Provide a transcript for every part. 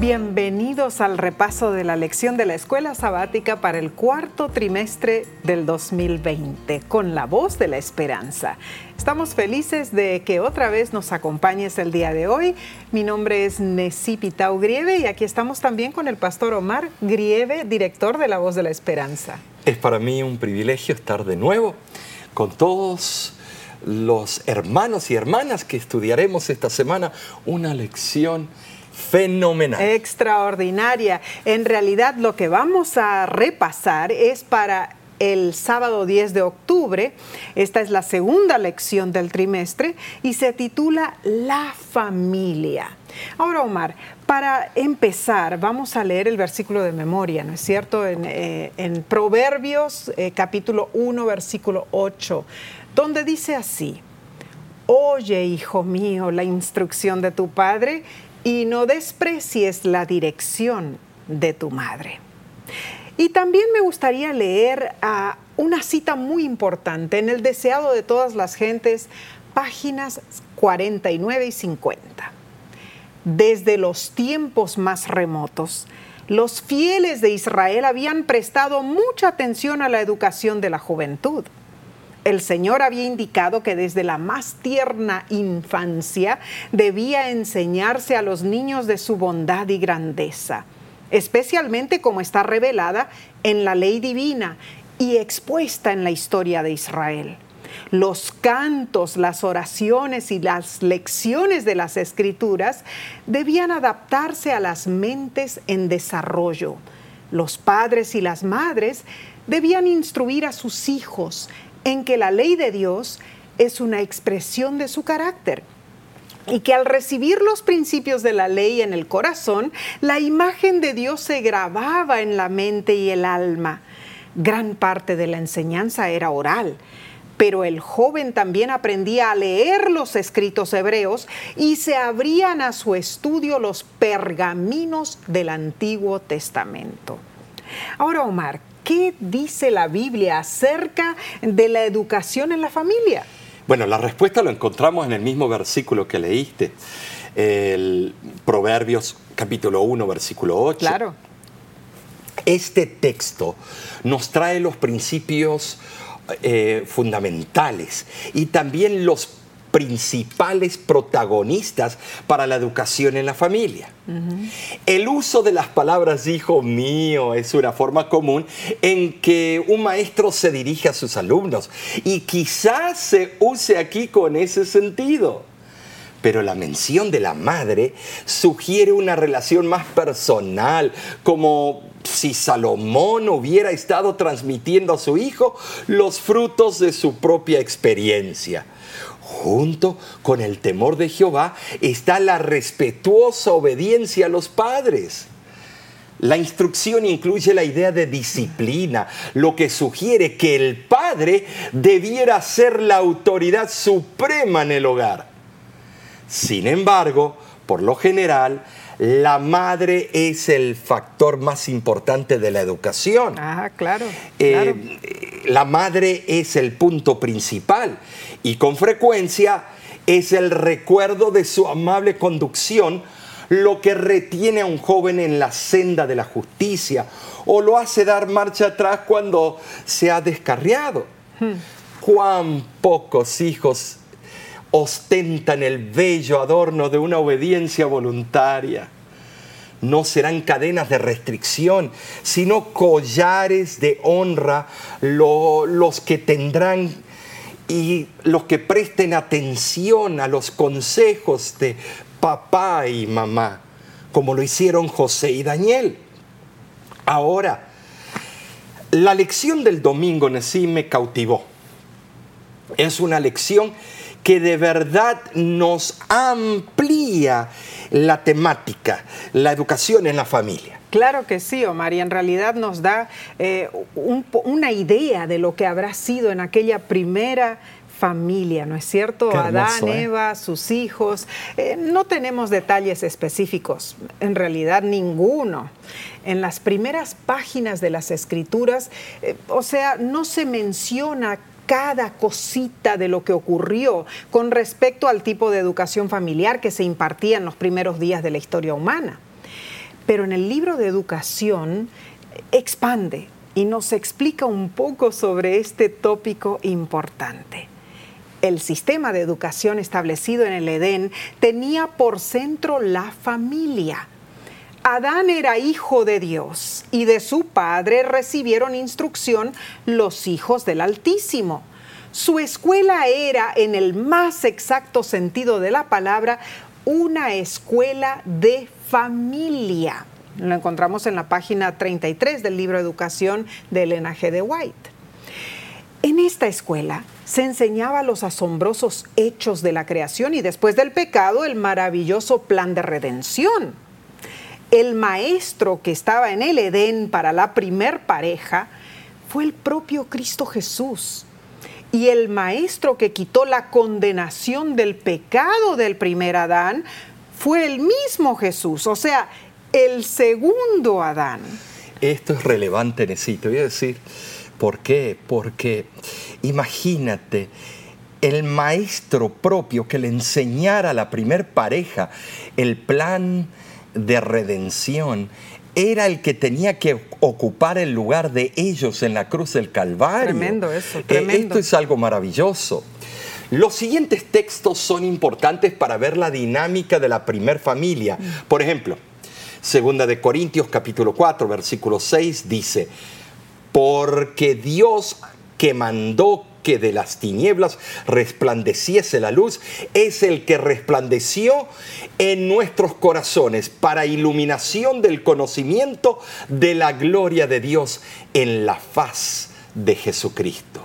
Bienvenidos al repaso de la lección de la escuela sabática para el cuarto trimestre del 2020 con la voz de la esperanza. Estamos felices de que otra vez nos acompañes el día de hoy. Mi nombre es Nesí Grieve y aquí estamos también con el pastor Omar Grieve, director de la voz de la esperanza. Es para mí un privilegio estar de nuevo con todos los hermanos y hermanas que estudiaremos esta semana una lección fenomenal. Extraordinaria. En realidad lo que vamos a repasar es para el sábado 10 de octubre. Esta es la segunda lección del trimestre y se titula La familia. Ahora, Omar, para empezar, vamos a leer el versículo de memoria, ¿no es cierto? En, eh, Proverbios eh, capítulo 1, versículo 8, donde dice así, Oye, hijo mío, la instrucción de tu padre y no desprecies la dirección de tu madre. Y también me gustaría leer una cita muy importante en el deseado de todas las gentes, páginas 49 y 50. Desde los tiempos más remotos, los fieles de Israel habían prestado mucha atención a la educación de la juventud el Señor había indicado que desde la más tierna infancia debía enseñarse a los niños de su bondad y grandeza, especialmente como está revelada en la ley divina y expuesta en la historia de Israel. Los cantos, las oraciones y las lecciones de las escrituras debían adaptarse a las mentes en desarrollo. Los padres y las madres debían instruir a sus hijos en que la ley de Dios es una expresión de su carácter y que al recibir los principios de la ley en el corazón, la imagen de Dios se grababa en la mente y el alma. Gran parte de la enseñanza era oral, pero el joven también aprendía a leer los escritos hebreos y se abrían a su estudio los pergaminos del Antiguo Testamento. Ahora, Omar, ¿Qué dice la Biblia acerca de la educación en la familia? Bueno, la respuesta lo encontramos en el mismo versículo que leíste, el Proverbios capítulo 1, versículo 8. Claro. Este texto nos trae los principios eh, fundamentales y también los principales protagonistas para la educación en la familia. El uso de las palabras hijo mío es una forma común en que un maestro se dirige a sus alumnos y quizás se use aquí con ese sentido. Pero la mención de la madre sugiere una relación más personal, como si Salomón hubiera estado transmitiendo a su hijo los frutos de su propia experiencia. Junto con el temor de Jehová está la respetuosa obediencia a los padres. La instrucción incluye la idea de disciplina, lo que sugiere que el padre debiera ser la autoridad suprema en el hogar. Sin embargo, por lo general, la madre es el factor más importante de la educación. Ah, claro. Eh, la madre es el punto principal y con frecuencia es el recuerdo de su amable conducción lo que retiene a un joven en la senda de la justicia o lo hace dar marcha atrás cuando se ha descarriado. Hmm. Cuán pocos hijos ostentan el bello adorno de una obediencia voluntaria. No serán cadenas de restricción, sino collares de honra los que tendrán y los que presten atención a los consejos de papá y mamá, como lo hicieron José y Daniel. Ahora, la lección del domingo en sí me cautivó. Es una lección que de verdad nos amplía la temática, la educación en la familia. Claro que sí, Omar, y en realidad nos da eh, una idea de lo que habrá sido en aquella primera familia, ¿no es cierto? Adán, ¿eh? Eva, sus hijos. Eh, no tenemos detalles específicos, en realidad ninguno. En las primeras páginas de las escrituras, o sea, no se menciona cada cosita de lo que ocurrió con respecto al tipo de educación familiar que se impartía en los primeros días de la historia humana. Pero en el libro de educación expande y nos explica un poco sobre este tópico importante. El sistema de educación establecido en el Edén tenía por centro la familia. Adán era hijo de Dios y de su padre recibieron instrucción los hijos del Altísimo. Su escuela era, en el más exacto sentido de la palabra, una escuela de familia. Lo encontramos en la página 33 del libro Educación de Elena G. de White. En esta escuela se enseñaba los asombrosos hechos de la creación y después del pecado el maravilloso plan de redención. El maestro que estaba en el Edén para la primer pareja fue el propio Cristo Jesús. Y el maestro que quitó la condenación del pecado del primer Adán fue el mismo Jesús. O sea, el segundo Adán. Esto es relevante, necesito. Voy a decir, ¿por qué? Porque imagínate, el maestro propio que le enseñara a la primer pareja el plan de redención era el que tenía que ocupar el lugar de ellos en la cruz del Calvario. Tremendo eso, Eh, tremendo. esto es algo maravilloso. Los siguientes textos son importantes para ver la dinámica de la primer familia. Por ejemplo, Segunda de Corintios capítulo 4, versículo 6 dice, porque Dios que mandó que de las tinieblas resplandeciese la luz, es el que resplandeció en nuestros corazones para iluminación del conocimiento de la gloria de Dios en la faz de Jesucristo.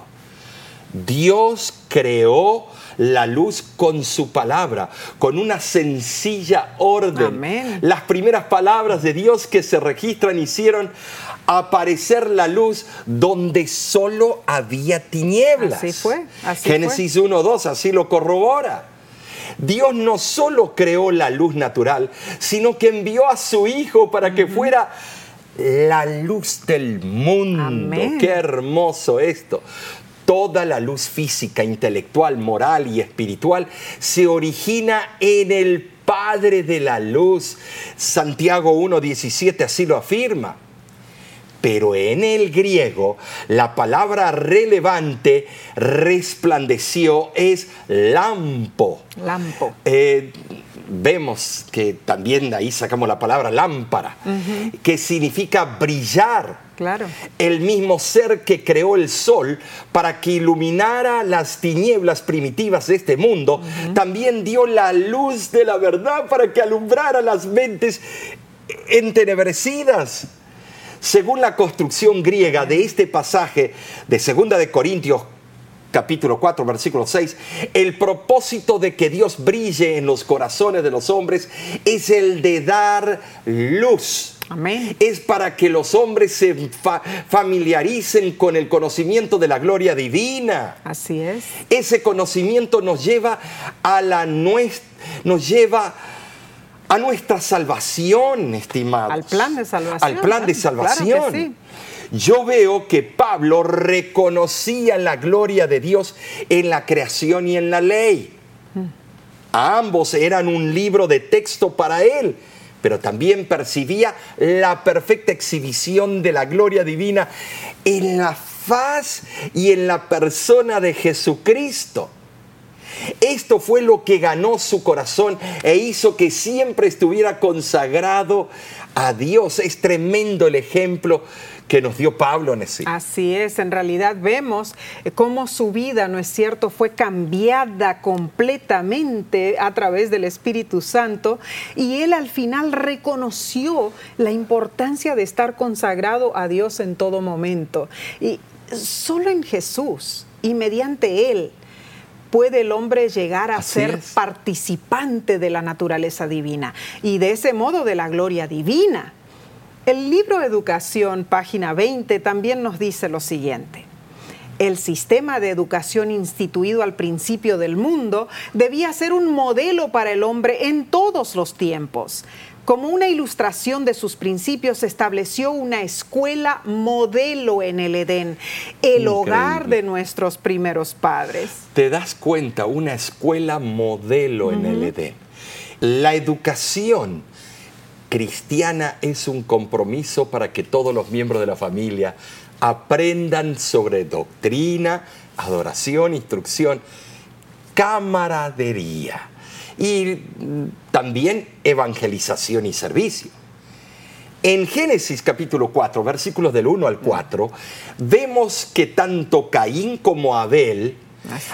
Dios creó la luz con su palabra, con una sencilla orden. Amén. Las primeras palabras de Dios que se registran hicieron aparecer la luz donde solo había tinieblas. Así fue, así Génesis 1.2 así lo corrobora. Dios no solo creó la luz natural, sino que envió a su Hijo para que fuera la luz del mundo. Amén. Qué hermoso esto. Toda la luz física, intelectual, moral y espiritual se origina en el Padre de la luz. Santiago 1.17 así lo afirma. Pero en el griego, la palabra relevante, resplandeció, es lampo. Lampo. Eh, vemos que también de ahí sacamos la palabra lámpara, que significa brillar. Claro. El mismo ser que creó el sol para que iluminara las tinieblas primitivas de este mundo, también dio la luz de la verdad para que alumbrara las mentes entenebrecidas. Según la construcción griega de este pasaje de Segunda de Corintios capítulo 4, versículo 6, el propósito de que Dios brille en los corazones de los hombres es el de dar luz. Amén. Es para que los hombres se fa- familiaricen con el conocimiento de la gloria divina. Así es. Ese conocimiento nos lleva a la nos lleva a nuestra salvación, estimados. Al plan de salvación, Al plan de claro, claro que salvación. sí. Yo veo que Pablo reconocía la gloria de Dios en la creación y en la ley. A ambos eran un libro de texto para él, pero también percibía la perfecta exhibición de la gloria divina en la faz y en la persona de Jesucristo. Esto fue lo que ganó su corazón e hizo que siempre estuviera consagrado a Dios. Es tremendo el ejemplo que nos dio Pablo en ese. Así es, en realidad vemos eh, cómo su vida, ¿no es cierto?, fue cambiada completamente a través del Espíritu Santo y él al final reconoció la importancia de estar consagrado a Dios en todo momento. Y solo en Jesús y mediante él puede el hombre llegar a Así ser es. participante de la naturaleza divina y de ese modo de la gloria divina. El libro Educación, página 20, también nos dice lo siguiente. El sistema de educación instituido al principio del mundo debía ser un modelo para el hombre en todos los tiempos. Como una ilustración de sus principios, se estableció una escuela modelo en el Edén, el hogar de nuestros primeros padres. Te das cuenta, una escuela modelo en el Edén. La educación cristiana es un compromiso para que todos los miembros de la familia aprendan sobre doctrina, adoración, instrucción, camaradería y también evangelización y servicio. En Génesis capítulo 4, versículos del 1 al 4, vemos que tanto Caín como Abel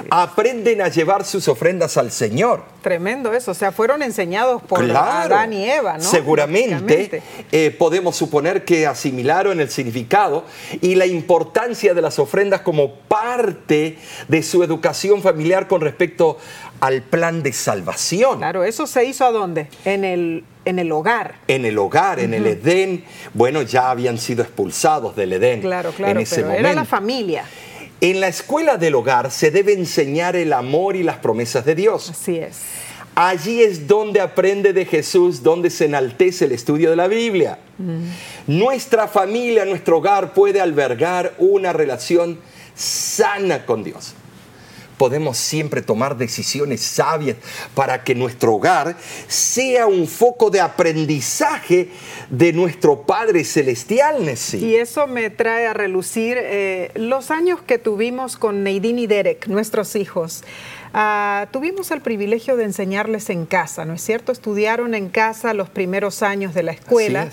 aprenden a llevar sus ofrendas al Señor. Tremendo eso, o sea, fueron enseñados por Adán y Eva, ¿no? Seguramente eh, podemos suponer que asimilaron el significado y la importancia de las ofrendas como parte de su educación familiar con respecto al plan de salvación. Claro, eso se hizo a dónde? En el, en el hogar. En el hogar, en el Edén. Bueno, ya habían sido expulsados del Edén. Claro, claro, en ese pero momento. era la familia. En la escuela del hogar se debe enseñar el amor y las promesas de Dios. Así es. Allí es donde aprende de Jesús, donde se enaltece el estudio de la Biblia. Nuestra familia, nuestro hogar puede albergar una relación sana con Dios podemos siempre tomar decisiones sabias para que nuestro hogar sea un foco de aprendizaje de nuestro Padre Celestial, Nessie. Y eso me trae a relucir eh, los años que tuvimos con Neidín y Derek, nuestros hijos. Ah, tuvimos el privilegio de enseñarles en casa, ¿no es cierto? Estudiaron en casa los primeros años de la escuela.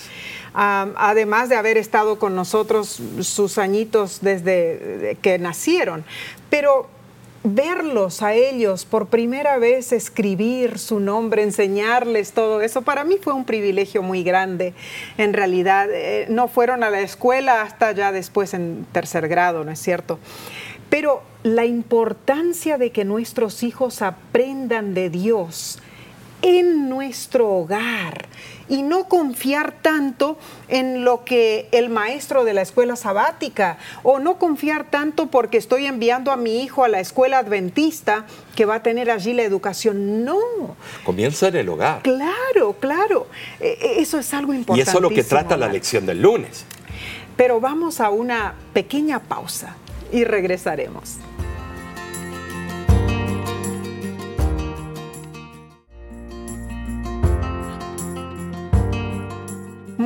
además de haber estado con nosotros sus añitos desde que nacieron. Pero verlos a ellos por primera vez escribir su nombre, enseñarles todo eso, para mí fue un privilegio muy grande. En realidad, eh, no fueron a la escuela hasta ya después en tercer grado, ¿no es cierto? Pero la importancia de que nuestros hijos aprendan de Dios en nuestro hogar y no confiar tanto en lo que el maestro de la escuela sabática o no confiar tanto porque estoy enviando a mi hijo a la escuela adventista que va a tener allí la educación. No. Comienza en el hogar. Claro, claro. E, e, eso es algo importante. Y eso es lo que trata la lección del lunes. Pero vamos a una pequeña pausa y regresaremos.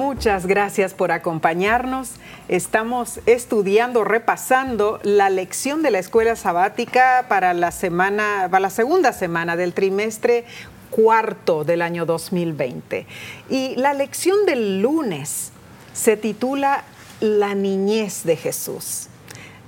Muchas gracias por acompañarnos. Estamos estudiando, repasando la lección de la escuela sabática para la semana, para la segunda semana del trimestre cuarto del año 2020. Y la lección del lunes se titula La niñez de Jesús.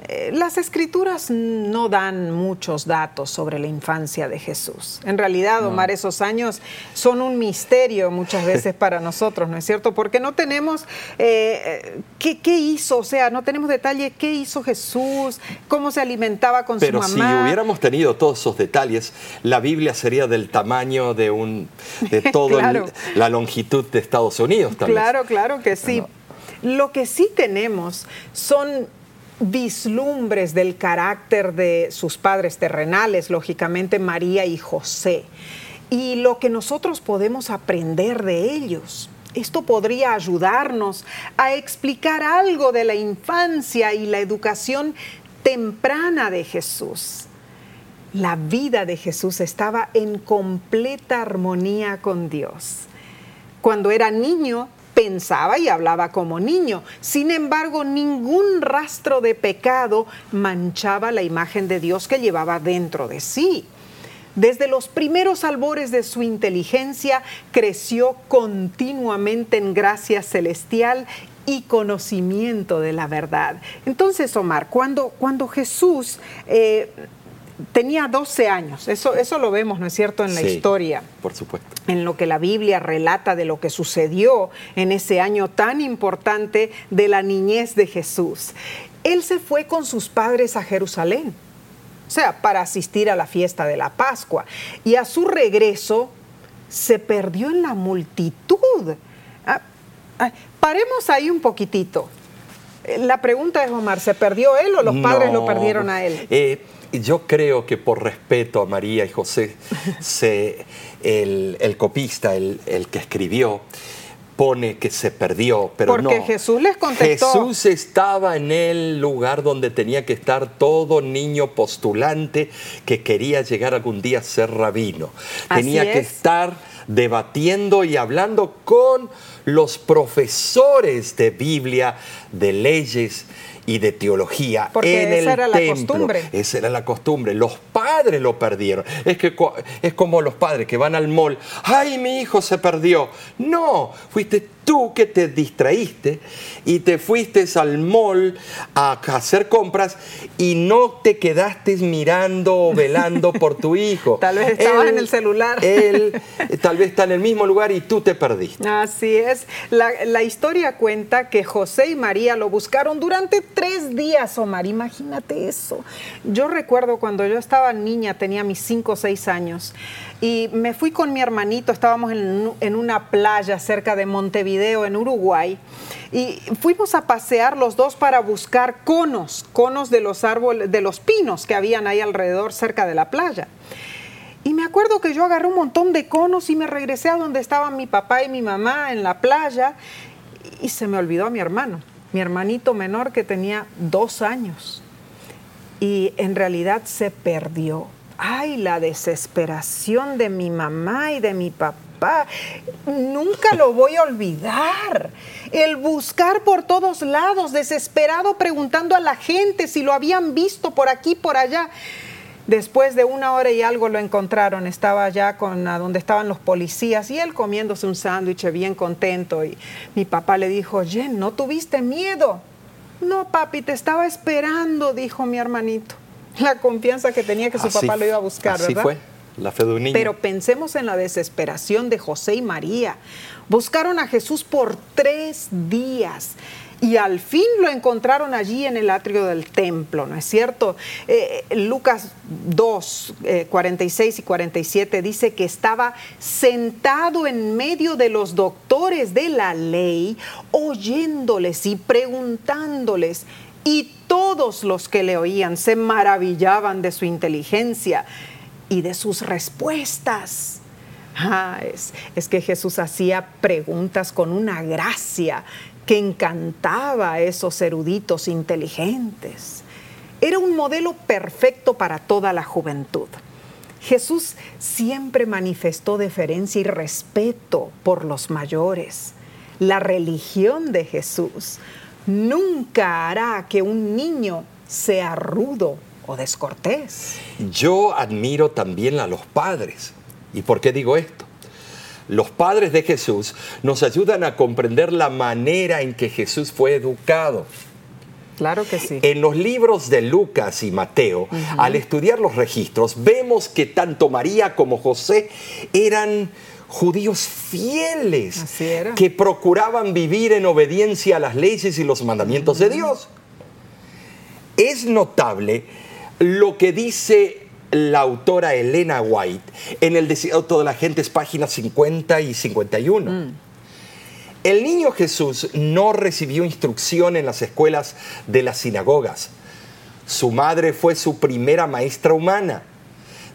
Eh, las escrituras no dan muchos datos sobre la infancia de Jesús. En realidad, Omar, esos años son un misterio muchas veces para nosotros, ¿no es cierto? Porque no tenemos eh, ¿qué, hizo, o sea, no tenemos detalle qué hizo Jesús, cómo se alimentaba con su mamá. Pero si hubiéramos tenido todos esos detalles, la Biblia sería del tamaño de un de toda la longitud de Estados Unidos. claro, claro que sí. Lo que sí tenemos son vislumbres del carácter de sus padres terrenales, lógicamente María y José, y lo que nosotros podemos aprender de ellos. Esto podría ayudarnos a explicar algo de la infancia y la educación temprana de Jesús. La vida de Jesús estaba en completa armonía con Dios. Cuando era niño, pensaba y hablaba como niño. Sin embargo, ningún rastro de pecado manchaba la imagen de Dios que llevaba dentro de sí. Desde los primeros albores de su inteligencia creció continuamente en gracia celestial y conocimiento de la verdad. Entonces, Omar, cuando, cuando Jesús eh, tenía 12 años, eso, eso lo vemos, ¿no es cierto?, en la historia. Por supuesto. En lo que la Biblia relata de lo que sucedió en ese año tan importante de la niñez de Jesús. Él se fue con sus padres a Jerusalén, o sea, para asistir a la fiesta de la Pascua. Y a su regreso se perdió en la multitud. Ah, paremos ahí un poquitito. La pregunta es, Omar, ¿se perdió él o los padres lo perdieron a él? Eh, yo creo que por respeto a María y José, el, copista, el, que escribió, pone que se perdió, pero Porque Jesús les contestó. Jesús estaba en el lugar donde tenía que estar todo niño postulante que quería llegar algún día a ser rabino. tenía que estar debatiendo y hablando con los profesores de Biblia, de leyes y de teología Porque en esa el era la templo. costumbre. Esa era la costumbre. Los padres lo perdieron. Es que es como los padres que van al mall. ¡Ay, mi hijo se perdió! No, fuiste tú que te distraíste y te fuiste al mall a hacer compras y no te quedaste mirando o velando por tu hijo. Tal vez estabas en el celular. Él tal vez está en el mismo lugar y tú te perdiste. Así es. La, la historia cuenta que José y María lo buscaron durante tres días, Omar. Imagínate eso. Yo recuerdo cuando yo estaba niña, tenía mis cinco o seis años, y me fui con mi hermanito, estábamos en, en una playa cerca de Montevideo, en Uruguay, y fuimos a pasear los dos para buscar conos, conos de los árboles, de los pinos que habían ahí alrededor cerca de la playa. Y me acuerdo que yo agarré un montón de conos y me regresé a donde estaban mi papá y mi mamá en la playa y se me olvidó a mi hermano, mi hermanito menor que tenía dos años. Y en realidad se perdió. Ay, la desesperación de mi mamá y de mi papá. Nunca lo voy a olvidar. El buscar por todos lados, desesperado, preguntando a la gente si lo habían visto por aquí, por allá. Después de una hora y algo lo encontraron, estaba ya con a donde estaban los policías y él comiéndose un sándwich bien contento. Y mi papá le dijo, Jen, ¿no tuviste miedo? No, papi, te estaba esperando, dijo mi hermanito. La confianza que tenía que su Así- papá lo iba a buscar, así ¿verdad? fue, la fe de un niño. Pero pensemos en la desesperación de José y María. Buscaron a Jesús por tres días y al fin lo encontraron allí en el atrio del templo, ¿no es cierto? Eh, Lucas 2, eh, 46 y 47 dice que estaba sentado en medio de los doctores de la ley, oyéndoles y preguntándoles. Y todos los que le oían se maravillaban de su inteligencia y de sus respuestas. Ah, es, es que Jesús hacía preguntas con una gracia que encantaba a esos eruditos inteligentes. Era un modelo perfecto para toda la juventud. Jesús siempre manifestó deferencia y respeto por los mayores. La religión de Jesús nunca hará que un niño sea rudo o descortés. Yo admiro también a los padres. ¿Y por qué digo esto? Los padres de Jesús nos ayudan a comprender la manera en que Jesús fue educado. Claro que sí. En los libros de Lucas y Mateo, al estudiar los registros, vemos que tanto María como José eran judíos fieles que procuraban vivir en obediencia a las leyes y los mandamientos de Dios. Es notable lo que dice la autora Elena White en el Desierto de la Gentes, páginas 50 y 51. El niño Jesús no recibió instrucción en las escuelas de las sinagogas. Su madre fue su primera maestra humana.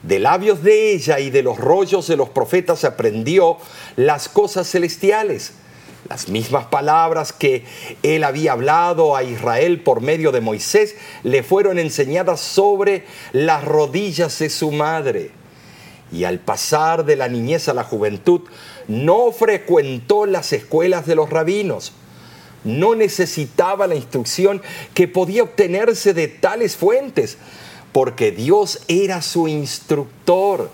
De labios de ella y de los rollos de los profetas aprendió las cosas celestiales. Las mismas palabras que él había hablado a Israel por medio de Moisés le fueron enseñadas sobre las rodillas de su madre. Y al pasar de la niñez a la juventud, no frecuentó las escuelas de los rabinos. No necesitaba la instrucción que podía obtenerse de tales fuentes, porque Dios era su instructor.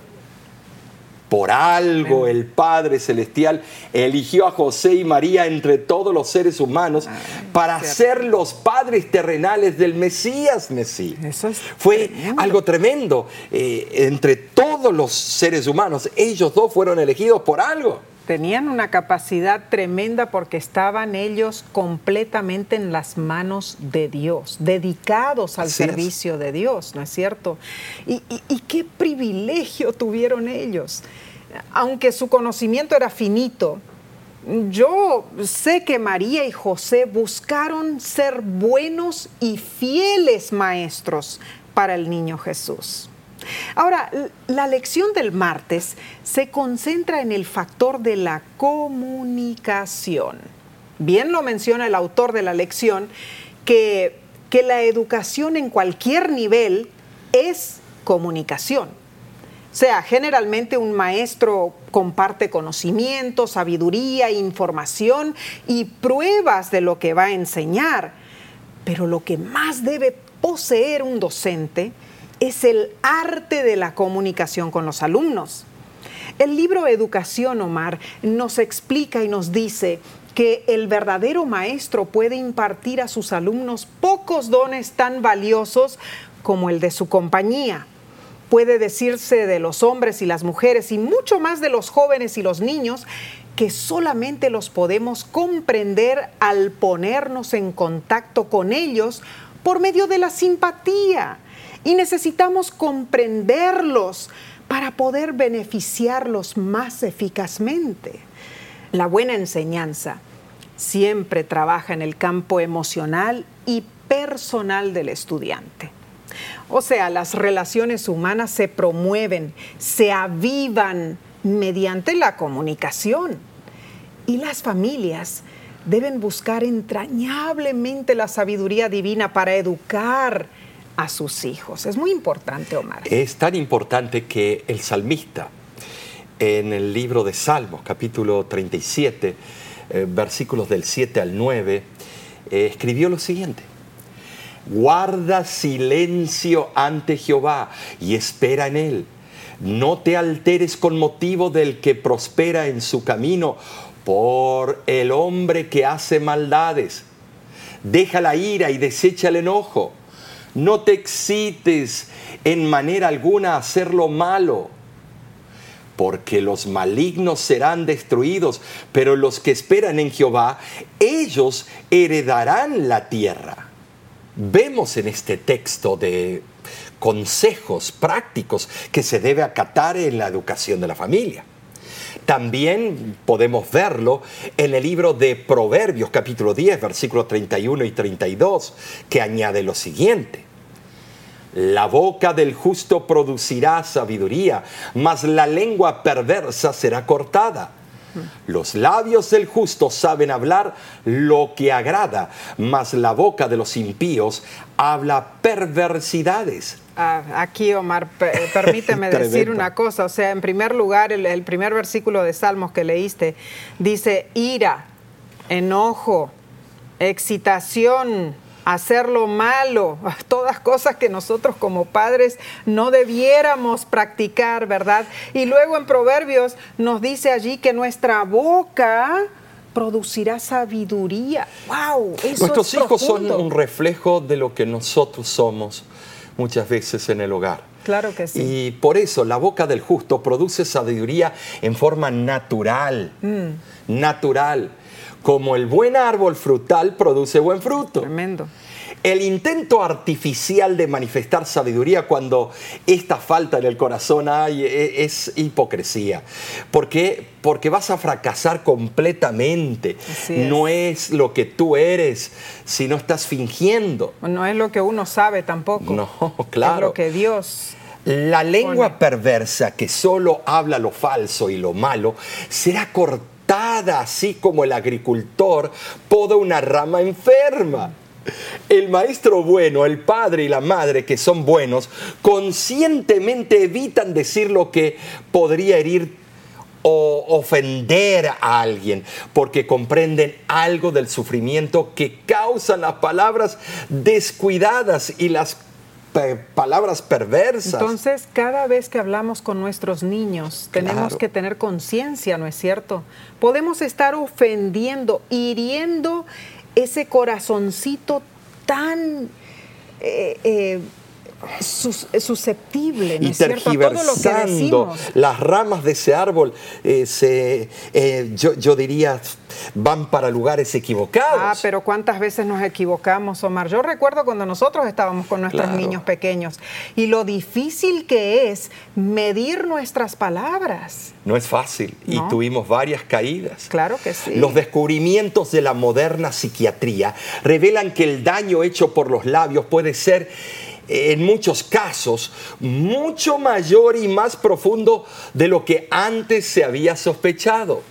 Por algo el Padre Celestial eligió a José y María entre todos los seres humanos para cierto. ser los padres terrenales del Mesías. Eso es Fue tremendo. algo tremendo. Eh, entre todos los seres humanos, ellos dos fueron elegidos por algo. Tenían una capacidad tremenda porque estaban ellos completamente en las manos de Dios, dedicados al Así es. servicio de Dios, ¿no es cierto? Y, y- y qué privilegio tuvieron ellos. Aunque su conocimiento era finito, yo sé que María y José buscaron ser buenos y fieles maestros para el niño Jesús. Ahora, la lección del martes se concentra en el factor de la comunicación. Bien lo menciona el autor de la lección, que, que la educación en cualquier nivel es comunicación. O sea, generalmente un maestro comparte conocimiento, sabiduría, información y pruebas de lo que va a enseñar. Pero lo que más debe poseer un docente es el arte de la comunicación con los alumnos. El libro Educación, Omar, nos explica y nos dice que el verdadero maestro puede impartir a sus alumnos pocos dones tan valiosos como el de su compañía puede decirse de los hombres y las mujeres y mucho más de los jóvenes y los niños que solamente los podemos comprender al ponernos en contacto con ellos por medio de la simpatía. Y necesitamos comprenderlos para poder beneficiarlos más eficazmente. La buena enseñanza siempre trabaja en el campo emocional y personal del estudiante. O sea, las relaciones humanas se promueven, se avivan mediante la comunicación. Y las familias deben buscar entrañablemente la sabiduría divina para educar a sus hijos. Es muy importante, Omar. Es tan importante que el salmista, en el libro de Salmos, capítulo 37, eh, versículos del 7 al 9, eh, escribió lo siguiente. Guarda silencio ante Jehová y espera en él. No te alteres con motivo del que prospera en su camino por el hombre que hace maldades. Deja la ira y desecha el enojo. No te excites en manera alguna a hacer lo malo, porque los malignos serán destruidos, pero los que esperan en Jehová, ellos heredarán la tierra vemos en este texto de consejos prácticos que se debe acatar en la educación de la familia. También podemos verlo en el libro de Proverbios capítulo 10, versículos 31 y 32, que añade lo siguiente. La boca del justo producirá sabiduría, mas la lengua perversa será cortada. Los labios del justo saben hablar lo que agrada, mas la boca de los impíos habla perversidades. Ah, aquí, Omar, eh, permíteme decir una cosa. O sea, en primer lugar, el primer versículo de Salmos que leíste dice ira, enojo, excitación, hacer lo malo, todas cosas que nosotros como padres no debiéramos practicar, ¿verdad? Y luego en Proverbios nos dice allí que nuestra boca producirá sabiduría. ¡Wow! Nuestros hijos son un reflejo de lo que nosotros somos muchas veces en el hogar. Claro que sí. Y por eso la boca del justo produce sabiduría en forma natural. Mm. Natural como el buen árbol frutal produce buen fruto. Tremendo. El intento artificial de manifestar sabiduría cuando esta falta en el corazón hay e, es hipocresía. ¿Por qué? Porque vas a fracasar completamente. No es lo que tú eres, si no estás fingiendo. No es lo que uno sabe tampoco. No, claro. Es lo que Dios la lengua perversa que solo habla lo falso y lo malo será cortada así como el agricultor poda una rama enferma. El maestro bueno, el padre y la madre que son buenos, conscientemente evitan decir lo que podría herir o ofender a alguien, porque comprenden algo del sufrimiento que causan las palabras descuidadas y las palabras perversas. Entonces, cada vez que hablamos con nuestros niños, tenemos que tener conciencia, ¿no es cierto? Podemos estar ofendiendo, hiriendo ese corazoncito tan... Eh, eh, susceptible, ¿no y tergiversando las ramas de ese árbol, eh, se, yo, yo, diría, van para lugares equivocados. Ah, pero ¿cuántas veces nos equivocamos, Omar? Yo recuerdo cuando nosotros estábamos con nuestros niños pequeños y lo difícil que es medir nuestras palabras. No es fácil y tuvimos varias caídas. Claro que sí. Los descubrimientos de la moderna psiquiatría revelan que el daño hecho por los labios puede ser en muchos casos mucho mayor y más profundo de lo que antes se había sospechado.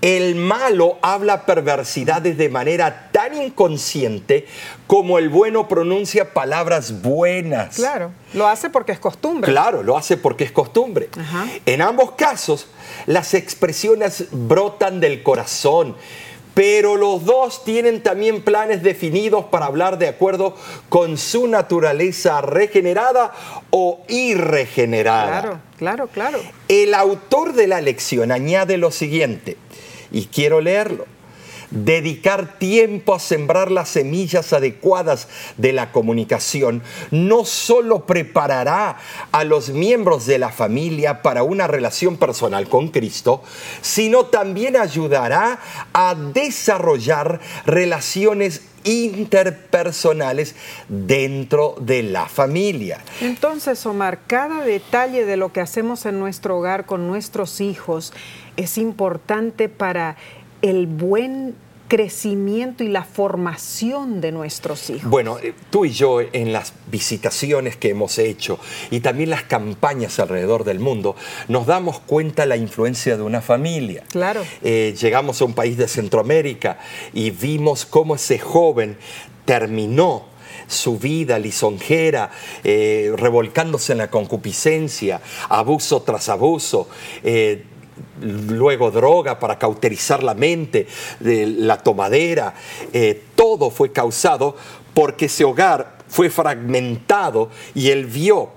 El malo habla perversidades de manera tan inconsciente como el bueno pronuncia palabras buenas. Claro, lo hace porque es costumbre. Claro, lo hace porque es costumbre. Ajá. En ambos casos, las expresiones brotan del corazón, pero los dos tienen también planes definidos para hablar de acuerdo con su naturaleza regenerada o irregenerada. Claro, claro, claro. El autor de la lección añade lo siguiente, y quiero leerlo. Dedicar tiempo a sembrar las semillas adecuadas de la comunicación no solo preparará a los miembros de la familia para una relación personal con Cristo, sino también ayudará a desarrollar relaciones interpersonales dentro de la familia. Entonces, Omar, cada detalle de lo que hacemos en nuestro hogar con nuestros hijos es importante para el buen crecimiento y la formación de nuestros hijos. Bueno, eh, tú y yo en las visitaciones que hemos hecho y también las campañas alrededor del mundo, nos damos cuenta la influencia de una familia. Claro. Eh, llegamos a un país de Centroamérica y vimos cómo ese joven terminó su vida lisonjera, eh, revolcándose en la concupiscencia, abuso tras abuso, eh, luego droga para cauterizar la mente, de la tomadera, eh, todo fue causado porque ese hogar fue fragmentado y él vio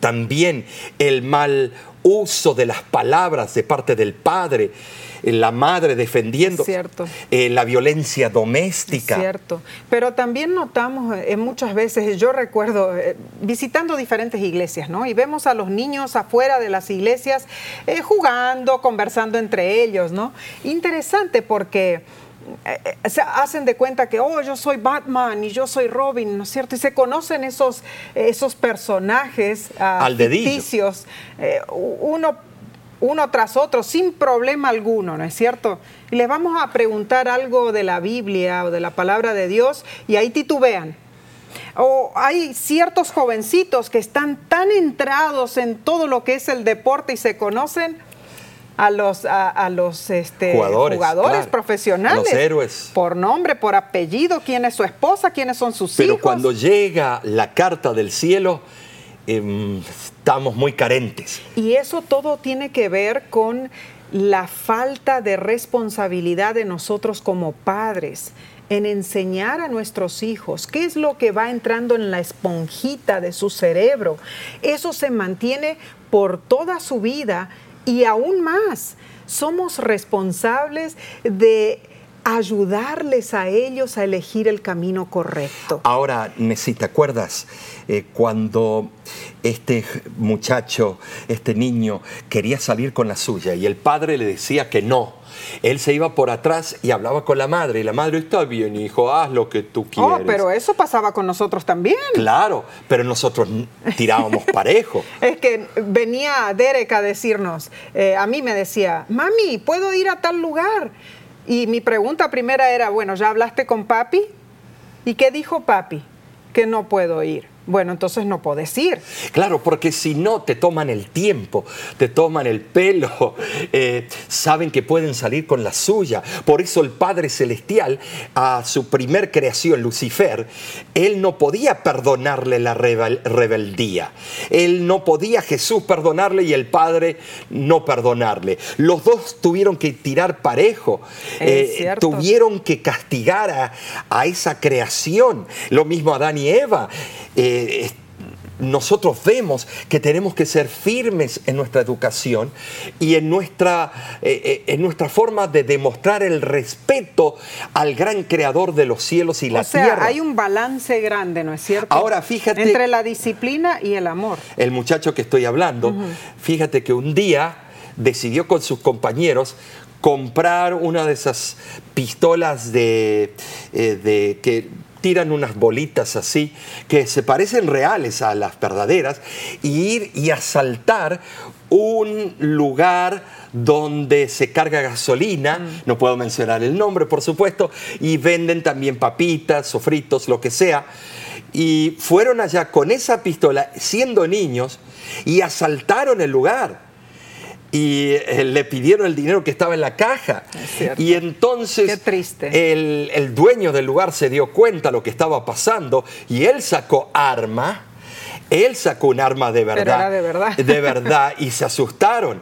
también el mal uso de las palabras de parte del padre, la madre defendiendo Cierto. eh, la violencia doméstica. Cierto, pero también notamos eh, muchas veces, yo recuerdo eh, visitando diferentes iglesias, ¿no? Y vemos a los niños afuera de las iglesias jugando, conversando entre ellos, ¿no? Interesante porque se hacen de cuenta que, oh, yo soy Batman y yo soy Robin, ¿no es cierto? Y se conocen esos, esos personajes ah, Al dedillo. ficticios, eh, uno uno tras otro, sin problema alguno, ¿no es cierto? Y les vamos a preguntar algo de la Biblia o de la palabra de Dios y ahí titubean. O hay ciertos jovencitos que están tan entrados en todo lo que es el deporte y se conocen a los, a, a los este, Jugadores, claro. profesionales. Los héroes. Por nombre, por apellido, quién es su esposa, quiénes son sus Pero hijos. cuando llega la carta del cielo, em, estamos muy carentes. Y eso todo tiene que ver con la falta de responsabilidad de nosotros como padres en enseñar a nuestros hijos qué es lo que va entrando en la esponjita de su cerebro. Eso se mantiene por toda su vida y aún más. Somos responsables de ayudarles a ellos a elegir el camino correcto. Ahora, Nessie, ¿te acuerdas eh, cuando este muchacho, este niño, quería salir con la suya y el padre le decía que no? Él se iba por atrás y hablaba con la madre y la madre, está bien, hijo, haz lo que tú quieres. Oh, pero eso pasaba con nosotros también. Claro, pero nosotros tirábamos parejo. Es que venía Derek a decirnos, eh, a mí me decía, mami, ¿puedo ir a tal lugar? Y mi pregunta primera era, bueno, ¿ya hablaste con papi? ¿Y qué dijo papi? Que no puedo ir. Bueno, entonces no puedes ir. Claro, porque si no te toman el tiempo, te toman el pelo, eh, saben que pueden salir con la suya. Por eso el Padre Celestial, a su primer creación, Lucifer, él no podía perdonarle la rebel- rebeldía. Él no podía Jesús perdonarle y el Padre no perdonarle. Los dos tuvieron que tirar parejo, cierto. tuvieron que castigar a, a esa creación. Lo mismo Adán y Eva. Eh, eh, nosotros vemos que tenemos que ser firmes en nuestra educación y en nuestra, eh, eh, en nuestra forma de demostrar el respeto al gran creador de los cielos y la o sea, tierra. hay un balance grande, ¿no es cierto? Ahora, fíjate- Entre la disciplina y el amor. el muchacho que estoy hablando, fíjate que un día decidió con sus compañeros comprar una de esas pistolas de, eh, de que tiran unas bolitas así, que se parecen reales a las verdaderas, y ir y asaltar un lugar donde se carga gasolina, no puedo mencionar el nombre, por supuesto, y venden también papitas, sofritos, lo que sea. Y fueron allá con esa pistola, siendo niños, y asaltaron el lugar. Y eh, le pidieron el dinero que estaba en la caja. Y entonces El, el, dueño del lugar se dio cuenta de lo que estaba pasando y él sacó arma. Él sacó un arma de verdad. de verdad. De verdad. Y se asustaron.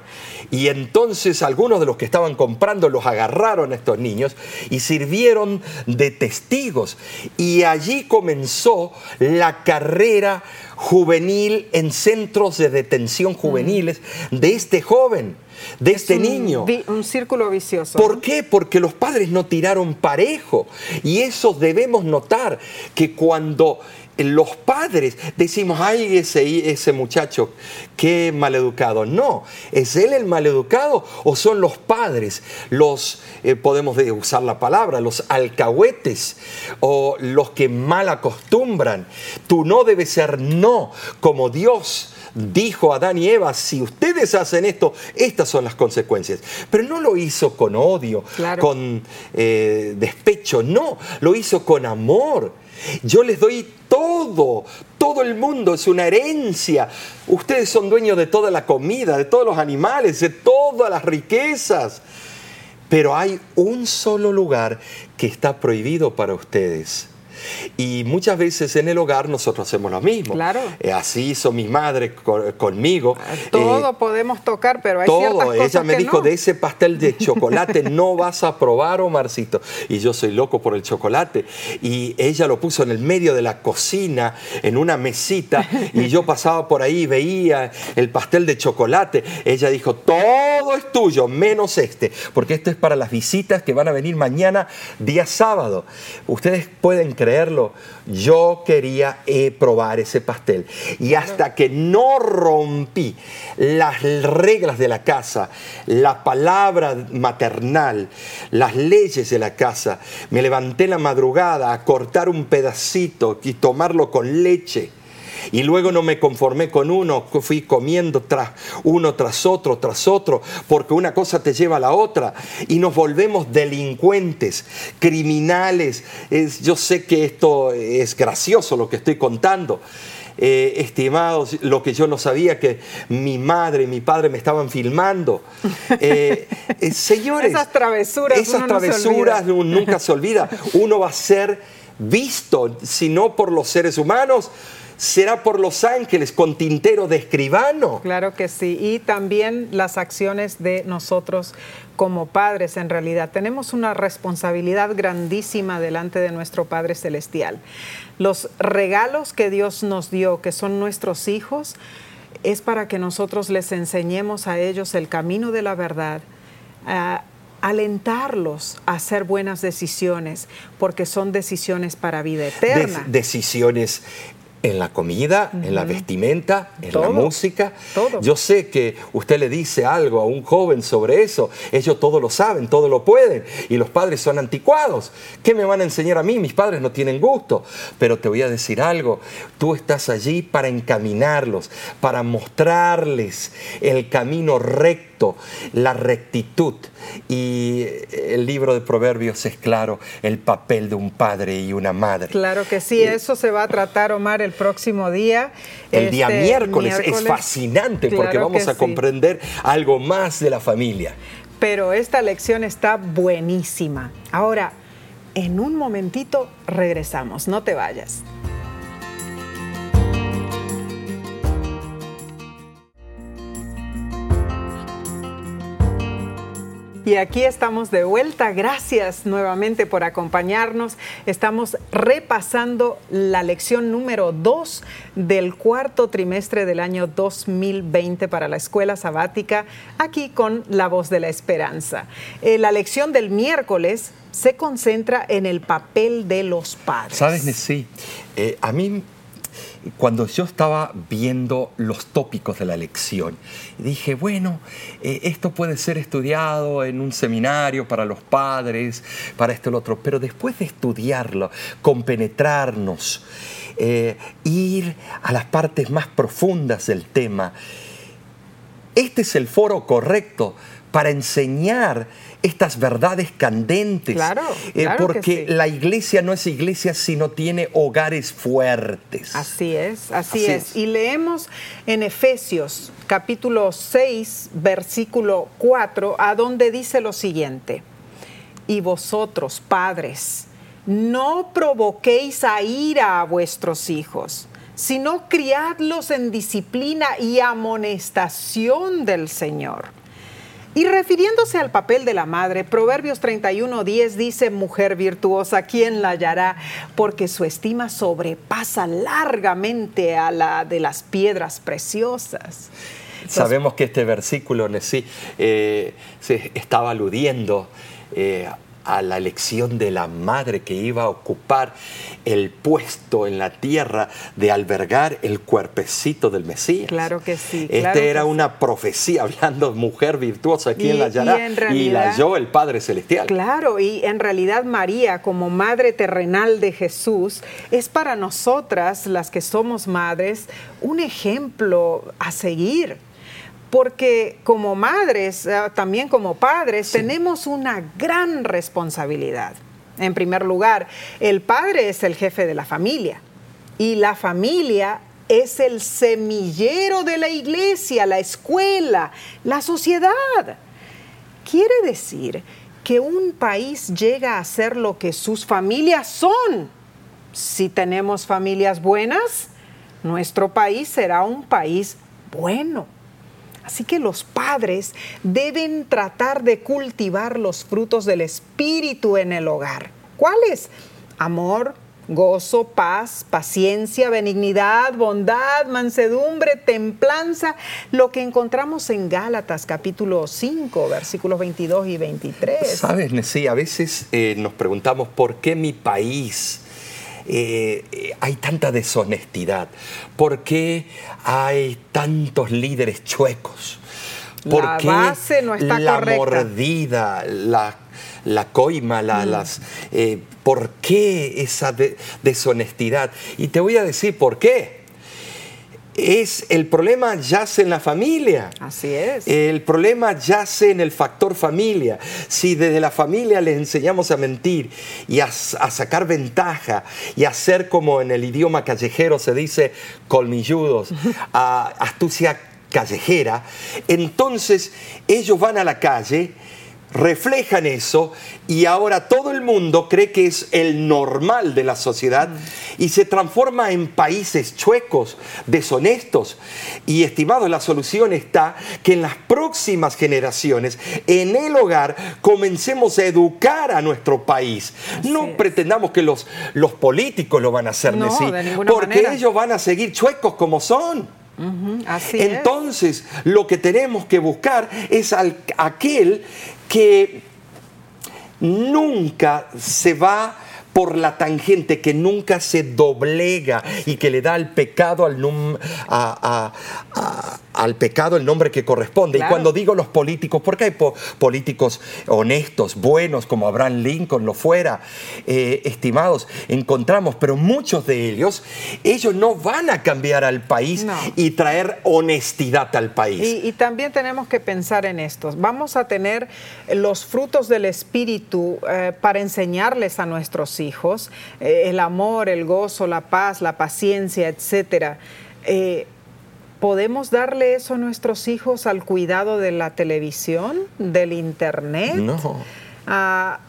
Y entonces algunos de los que estaban comprando los agarraron a estos niños y sirvieron de testigos. Y allí comenzó la carrera juvenil en centros de detención juveniles de este joven de este niño. Un círculo vicioso. ¿Por qué? Porque los padres no tiraron parejo. Y eso debemos notar, que cuando los padres decimos, ay, ese, ese muchacho, qué maleducado. No, ¿es él el maleducado o son los padres, los, eh, podemos usar la palabra, los alcahuetes o los que mal acostumbran? Tú no debes ser no, como Dios dijo a Adán y Eva, si ustedes hacen esto, estas son las consecuencias. Pero no lo hizo con odio, con eh, despecho, no, lo hizo con amor. Yo les doy todo, todo el mundo es una herencia. Ustedes son dueños de toda la comida, de todos los animales, de todas las riquezas. Pero hay un solo lugar que está prohibido para ustedes y muchas veces en el hogar nosotros hacemos lo mismo. Claro. Eh, así hizo mi madre conmigo. Ah, todo eh, podemos tocar, pero hay todo. ciertas cosas Ella me dijo, de ese pastel de chocolate no vas a probar, Omarcito. Y yo soy loco por el chocolate. Y ella lo puso en el medio de la cocina, en una mesita, y yo pasaba por ahí y veía el pastel de chocolate. Ella dijo, todo es tuyo, menos este, porque este es para las visitas que van a venir mañana, día sábado. Ustedes pueden creer yo quería eh, probar ese pastel. Y hasta que no rompí las reglas de la casa, la palabra maternal, las leyes de la casa, me levanté la madrugada a cortar un pedacito y tomarlo con leche y luego no me conformé con uno, fui comiendo tras uno tras otro, tras otro, porque una cosa te lleva a la otra y nos volvemos delincuentes, criminales. yo sé que esto es gracioso lo que estoy contando. Eh, estimados, lo que yo no sabía, que mi madre y mi padre me estaban filmando. Eh, eh, señores, esas travesuras, esas travesuras nunca se olvida. Uno va a ser visto, si no por los seres humanos, será por los ángeles con tintero de escribano. Claro que sí, y también las acciones de nosotros como padres en realidad. Tenemos una responsabilidad grandísima delante de nuestro Padre Celestial. Los regalos que Dios nos dio, que son nuestros hijos, es para que nosotros les enseñemos a ellos el camino de la verdad. alentarlos a hacer buenas decisiones, porque son decisiones para vida eterna. decisiones en la comida, en la vestimenta, en la música. Yo sé que usted le dice algo a un joven sobre eso, ellos todo lo saben, todo lo pueden, y los padres son anticuados. ¿Qué me van a enseñar a mí? Mis padres no tienen gusto. Pero te voy a decir algo, tú estás allí para encaminarlos, para mostrarles el camino recto, la rectitud. Y el libro de Proverbios es claro, el papel de un padre y una madre. Claro que sí, eh, eso se va a tratar, Omar, el próximo día. El día este, miércoles, es fascinante porque vamos a comprender algo más de la familia. Pero esta lección está buenísima. Ahora, en un momentito regresamos, no te vayas. Y aquí estamos de vuelta. Gracias nuevamente por acompañarnos. Estamos repasando la lección número 2 del cuarto trimestre del año 2020 para la escuela sabática, aquí con La Voz de la Esperanza. Eh, la lección del miércoles se concentra en el papel de los padres. Sabes, sí, eh, a mí cuando yo estaba viendo los tópicos de la lección, dije, bueno, eh, esto puede ser estudiado en un seminario para los padres, para esto y lo otro, pero después de estudiarlo, compenetrarnos, eh, ir a las partes más profundas del tema, este es el foro correcto para enseñar estas verdades candentes. Claro, eh, claro porque sí. la iglesia no es iglesia si no tiene hogares fuertes. Así es, así, Así es. es. Y leemos en Efesios capítulo 6, versículo 4, a donde dice lo siguiente, y vosotros, padres, no provoquéis a ira a vuestros hijos, sino criadlos en disciplina y amonestación del Señor. Y refiriéndose al papel de la madre, Proverbios 31:10 dice, mujer virtuosa, ¿quién la hallará? Porque su estima sobrepasa largamente a la de las piedras preciosas. Sabemos que este versículo sí, eh, se estaba aludiendo eh, a la elección de la madre que iba a ocupar el puesto en la tierra de albergar el cuerpecito del Mesías. Claro que sí, claro que era sí. una profecía hablando de mujer virtuosa, ¿quién Y- la hallará? y en y la halló el Padre Celestial. Claro, y en realidad María, como madre terrenal de Jesús, es para nosotras, las que somos madres, un ejemplo a seguir. Porque como madres, eh, también como padres, tenemos una gran responsabilidad. En primer lugar, el padre es el jefe de la familia y la familia es el semillero de la iglesia, la escuela, la sociedad. Quiere decir que un país llega a ser lo que sus familias son. Si tenemos familias buenas, nuestro país será un país bueno. Así que los padres deben tratar de cultivar los frutos del Espíritu en el hogar. ¿Cuáles? Amor, gozo, paz, paciencia, benignidad, bondad, mansedumbre, templanza, lo que encontramos en Gálatas capítulo 5, versículos 22 y 23. Sabes, sí, a veces eh, nos preguntamos por qué mi país eh, eh, hay tanta deshonestidad, por qué hay tantos líderes chuecos, por La qué base no está la correcta. mordida, la, la coima, la- Mm. las, eh, por qué esa de- deshonestidad. Y te voy a decir por qué. Es el problema yace en la familia. Así es. El problema yace en el factor familia. Si desde la familia les enseñamos a mentir y a, a sacar ventaja y a ser como en el idioma callejero se dice colmilludos, a astucia callejera, entonces ellos van a la calle, reflejan eso y ahora todo el mundo cree que es el normal de la sociedad y se transforma en países chuecos, deshonestos. Y estimados, la solución está que en las próximas generaciones, en el hogar, comencemos a educar a nuestro país. no es. pretendamos que los, los políticos lo van a hacer, No, de ninguna porque manera. ellos van a seguir chuecos como son. Ujú, Así es. Entonces, lo que tenemos que buscar es al- aquel que nunca se va por la tangente, que nunca se doblega y que le da al pecado al num- a- a- a- al pecado el nombre que corresponde. Claro. Y cuando digo los políticos, porque hay po- políticos honestos, buenos, como Abraham Lincoln lo fuera, eh, estimados, encontramos, pero muchos de ellos, ellos no van a cambiar al país No. y traer honestidad al país. Y, y también tenemos que pensar en estos. Vamos a tener los frutos del Espíritu eh, para enseñarles a nuestros hijos, eh, el amor, el gozo, la paz, la paciencia, etcétera. Eh, ¿Podemos darle eso a nuestros hijos al cuidado de la televisión, del internet? No. Ah,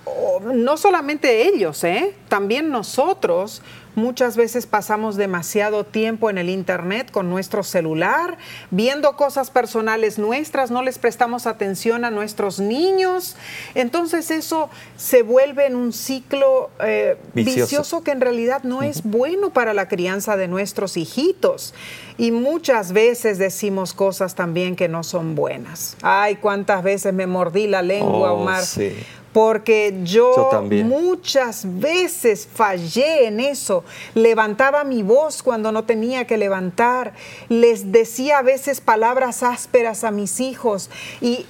no solamente ellos, ¿eh? también nosotros muchas veces pasamos demasiado tiempo en el Internet con nuestro celular, viendo cosas personales nuestras, no les prestamos atención a nuestros niños. Entonces eso se vuelve en un ciclo eh, Vicioso. vicioso que en realidad no es bueno para la crianza de nuestros hijitos. Y muchas veces decimos cosas también que no son buenas. Ay, cuántas veces me mordí la lengua, Oh, Omar. sí. Porque yo, Yo también. muchas veces fallé en eso. Levantaba mi voz cuando no tenía que levantar. Les decía a veces palabras ásperas a mis hijos. Y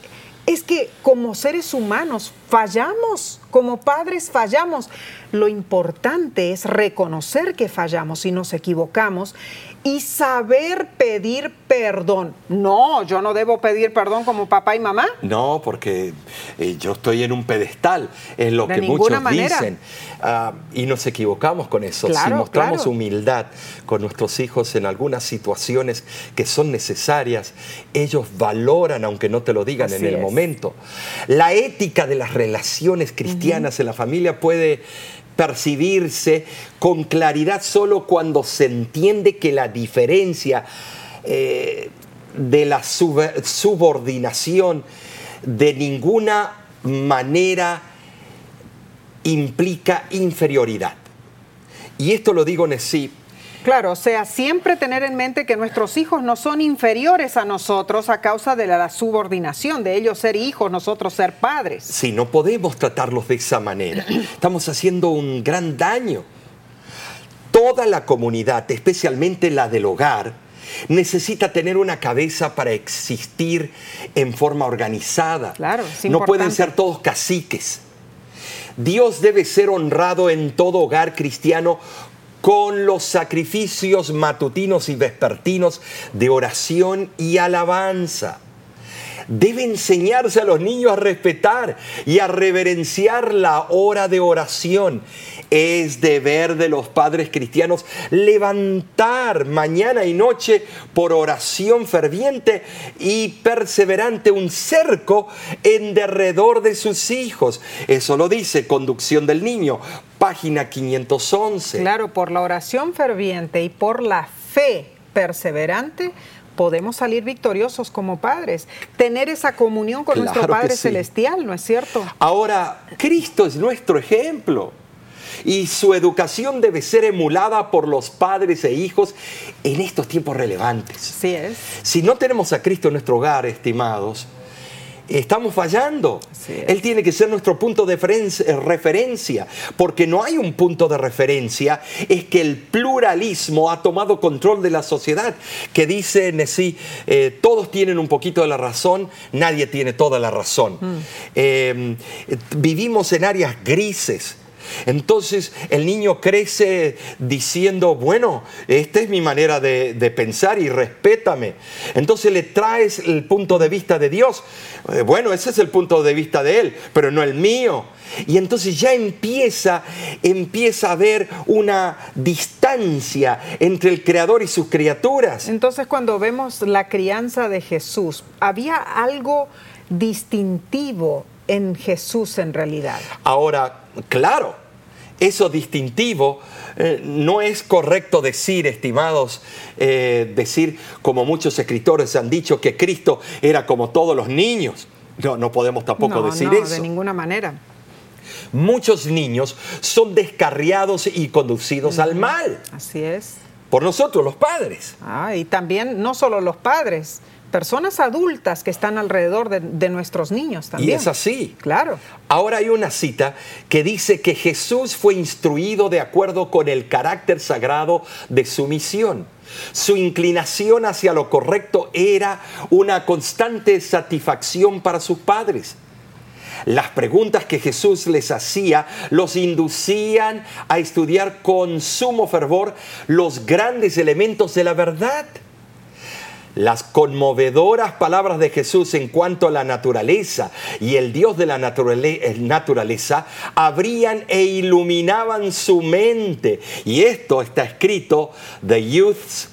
es que como seres humanos fallamos, como padres fallamos. Lo importante es reconocer que fallamos y nos equivocamos y saber pedir perdón. No, yo no debo pedir perdón como papá y mamá. No, porque eh, yo estoy en un pedestal, es lo que muchos dicen. Ah, y nos equivocamos con eso. si mostramos humildad con nuestros hijos en algunas situaciones que son necesarias, ellos valoran, aunque no te lo digan en el momento. La ética de las relaciones cristianas en la familia puede percibirse con claridad solo cuando se entiende que la diferencia eh, de la subordinación de ninguna manera implica inferioridad. Y esto lo digo en sí Claro, o sea, siempre tener en mente que nuestros hijos no son inferiores a nosotros a causa de la subordinación, de ellos ser hijos, nosotros ser padres. Sí, no podemos tratarlos de esa manera. Estamos haciendo un gran daño. Toda la comunidad, especialmente la del hogar, necesita tener una cabeza para existir en forma organizada. Claro, no pueden ser todos caciques. Dios debe ser honrado en todo hogar cristiano con los sacrificios matutinos y vespertinos de oración y alabanza. Debe enseñarse a los niños a respetar y a reverenciar la hora de oración es deber de los padres cristianos levantar mañana y noche por oración ferviente y perseverante un cerco en derredor de sus hijos. Eso lo dice Conducción del Niño, página 511. Claro, por la oración ferviente y por la fe perseverante podemos salir victoriosos como padres, tener esa comunión con nuestro Padre Celestial, ¿no es cierto? Ahora, Cristo es nuestro ejemplo y su educación debe ser emulada por los padres e hijos en estos tiempos relevantes. Sí es. Si no tenemos a Cristo en nuestro hogar, estimados, estamos fallando. Él tiene que ser nuestro punto de referencia, porque no hay un punto de referencia, es que el pluralismo ha tomado control de la sociedad, que dice Nesí, eh, todos tienen un poquito de la razón, nadie tiene toda la razón. Mm. Eh, vivimos en áreas grises entonces el niño crece diciendo, bueno, esta es mi manera de, pensar y respétame. Entonces le traes el punto de vista de Dios. Eh, bueno, ese es el punto de vista de Él, pero no el mío. Y entonces ya empieza, empieza a haber una distancia entre el Creador y sus criaturas. Entonces cuando vemos la crianza de Jesús, había algo distintivo en Jesús en realidad. Ahora, claro, eso distintivo eh, no es correcto decir, estimados, eh, decir como muchos escritores han dicho que Cristo era como todos los niños. No, no podemos tampoco decir no, eso. De ninguna manera. Muchos niños son descarriados y conducidos al mal. Así es. Por nosotros, los padres. Ah, y también no solo los padres, personas adultas que están alrededor de, nuestros niños también. Y es así. Claro. Ahora hay una cita que dice que Jesús fue instruido de acuerdo con el carácter sagrado de su misión. Su inclinación hacia lo correcto era una constante satisfacción para sus padres. Las preguntas que Jesús les hacía los inducían a estudiar con sumo fervor los grandes elementos de la verdad las conmovedoras palabras de Jesús en cuanto a la naturaleza y el Dios de la naturaleza abrían e iluminaban su mente. Y esto está escrito, The Youth's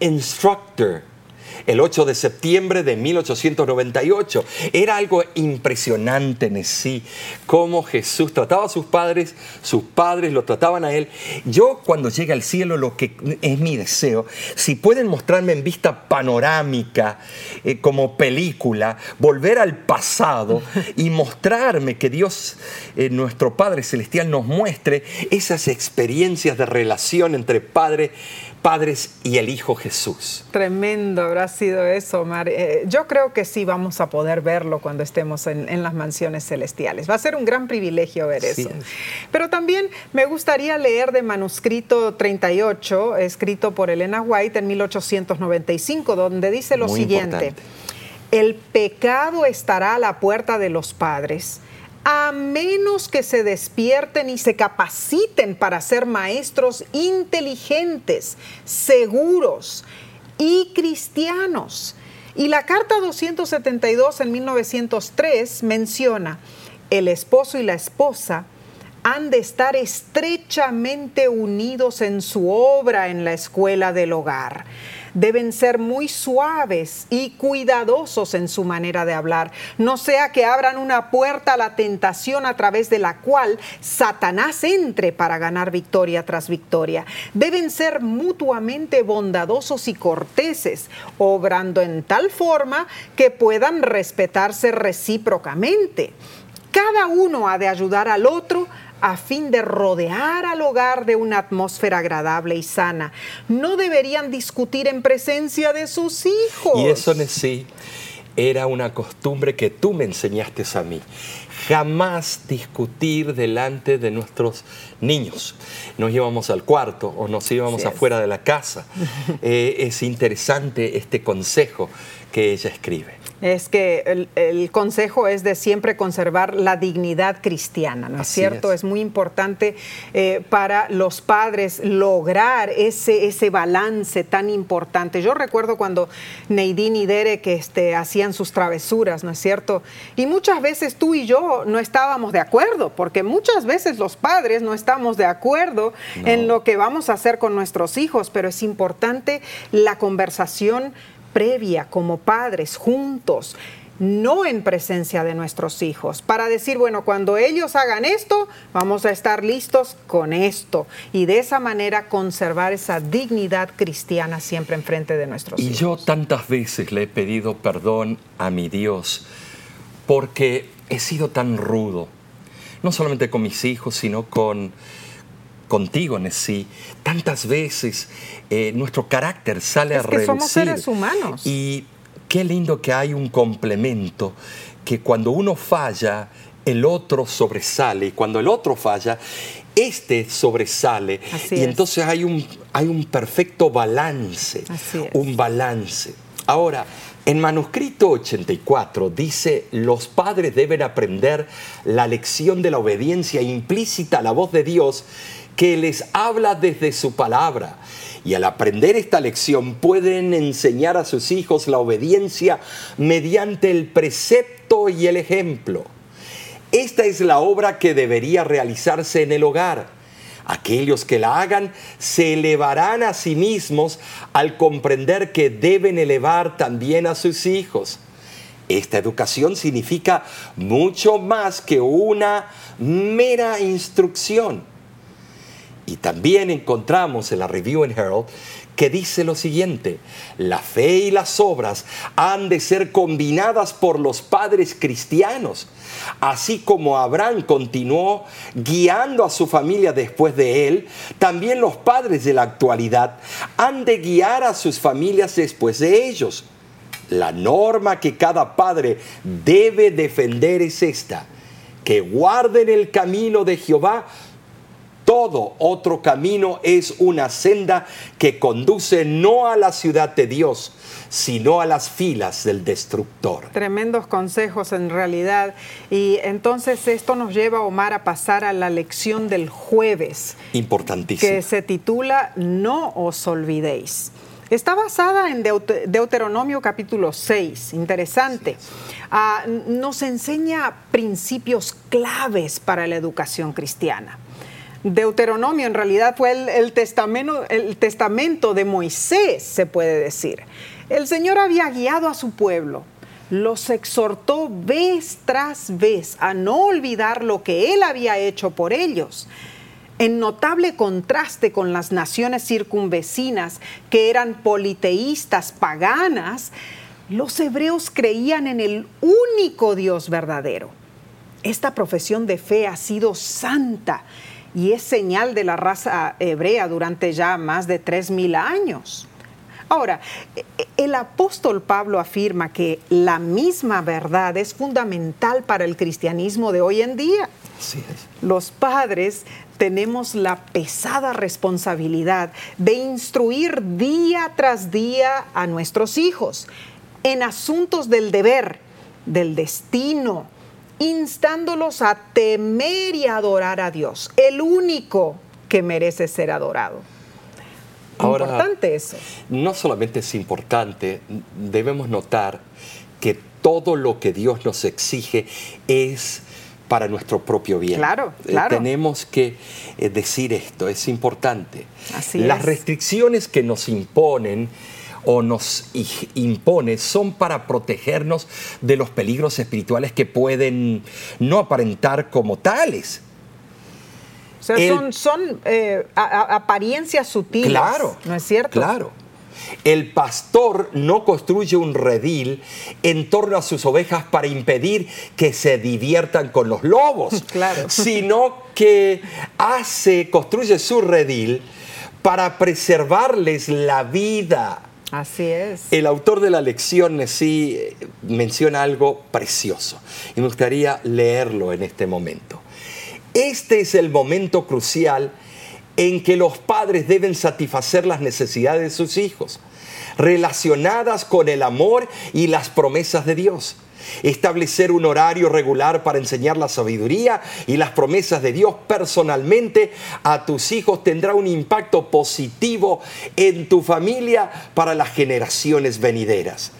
Instructor el 8 de septiembre de 1898. Era algo impresionante en sí, cómo Jesús trataba a sus padres, sus padres lo trataban a él. Yo cuando llegue al cielo, lo que es mi deseo, si pueden mostrarme en vista panorámica, eh, como película, volver al pasado y mostrarme que Dios, eh, nuestro Padre Celestial, nos muestre esas experiencias de relación entre Padre padres y el Hijo Jesús. Tremendo habrá sido eso, Omar. Eh, yo creo que sí vamos a poder verlo cuando estemos en, las mansiones celestiales. Va a ser un gran privilegio ver eso. Pero también me gustaría leer de manuscrito 38, escrito por Elena White en 1895, donde dice lo siguiente. El pecado estará a la puerta de los padres a menos que se despierten y se capaciten para ser maestros inteligentes, seguros y cristianos. Y la Carta 272 en 1903 menciona, el esposo y la esposa han de estar estrechamente unidos en su obra en la escuela del hogar deben ser muy suaves y cuidadosos en su manera de hablar, no sea que abran una puerta a la tentación a través de la cual Satanás entre para ganar victoria tras victoria. Deben ser mutuamente bondadosos y corteses, obrando en tal forma que puedan respetarse recíprocamente. Cada uno ha de ayudar al otro a fin de rodear al hogar de una atmósfera agradable y sana. No deberían discutir en presencia de sus hijos. Y eso sí era una costumbre que tú me enseñaste a mí. Jamás discutir delante de nuestros niños. Nos íbamos al cuarto o nos íbamos afuera de la casa. Eh, es interesante este consejo que ella escribe es que el, consejo es de siempre conservar la dignidad cristiana, ¿no es cierto? Es. muy importante eh, para los padres lograr ese, ese balance tan importante. Yo recuerdo cuando Neidín y Derek este, hacían sus travesuras, ¿no es cierto? Y muchas veces tú y yo no estábamos de acuerdo, porque muchas veces los padres no estamos de acuerdo en lo que vamos a hacer con nuestros hijos, pero es importante la conversación previa como padres juntos, no en presencia de nuestros hijos, para decir, bueno, cuando ellos hagan esto, vamos a estar listos con esto y de esa manera conservar esa dignidad cristiana siempre enfrente de nuestros hijos. Y yo tantas veces le he pedido perdón a mi Dios porque he sido tan rudo, no solamente con mis hijos, sino con contigo, Nessie. Tantas veces eh, nuestro carácter sale a relucir. somos seres humanos. Y qué lindo que hay un complemento, que cuando uno falla, el otro sobresale. Y cuando el otro falla, este sobresale. y entonces hay un, hay un perfecto balance. Un balance. Ahora, en manuscrito 84 dice, los padres deben aprender la lección de la obediencia implícita a la voz de Dios que les habla desde su palabra. Y al aprender esta lección pueden enseñar a sus hijos la obediencia mediante el precepto y el ejemplo. Esta es la obra que debería realizarse en el hogar. Aquellos que la hagan se elevarán a sí mismos al comprender que deben elevar también a sus hijos. Esta educación significa mucho más que una mera instrucción. Y también encontramos en la Review and Herald que dice lo siguiente, la fe y las obras han de ser combinadas por los padres cristianos, así como Abraham continuó guiando a su familia después de él, también los padres de la actualidad han de guiar a sus familias después de ellos. La norma que cada padre debe defender es esta, que guarden el camino de Jehová todo otro camino es una senda que conduce no a la ciudad de Dios, sino a las filas del destructor. Tremendos consejos en realidad. Y entonces esto nos lleva, Omar, a pasar a la lección del jueves. Importantísimo. Que se titula No os olvidéis. Está basada en Deuteronomio capítulo 6, interesante. Ah, nos enseña principios claves para la educación cristiana. Deuteronomio en realidad fue el, testamento, de Moisés, se puede decir. El Señor había guiado a su pueblo, los exhortó vez tras vez a no olvidar lo que Él había hecho por ellos en notable contraste con las naciones circunvecinas que eran politeístas paganas, los hebreos creían en el único Dios verdadero. Esta profesión de fe ha sido santa y es señal de la raza hebrea durante ya más de tres mil años. Ahora, el apóstol Pablo afirma que la misma verdad es fundamental para el cristianismo de hoy en día. Los padres tenemos la pesada responsabilidad de instruir día tras día a nuestros hijos en asuntos del deber, del destino, instándolos a temer y adorar a Dios, el único que merece ser adorado. Ahora, importante eso. No solamente es importante, debemos notar que todo lo que Dios nos exige es para nuestro propio bien. Claro, Eh, claro. tenemos que eh, decir esto, es importante. Así Las es. restricciones que nos imponen o nos impone son para protegernos de los peligros espirituales que pueden no aparentar como tales. O sea, El- son, son eh, a- a- apariencias sutiles. Claro. ¿No es cierto? Claro. El pastor no construye un redil en torno a sus ovejas para impedir que se diviertan con los lobos, Claro. sino que hace, construye su redil para preservarles la vida. Así es. El autor de la lección sí eh, menciona algo precioso y me gustaría leerlo en este momento. Este es el momento crucial en que los padres deben satisfacer las necesidades de sus hijos, relacionadas con el amor y las promesas de Dios. Establecer un horario regular para enseñar la sabiduría y las promesas de Dios personalmente a tus hijos tendrá un impacto positivo en tu familia para las generaciones venideras.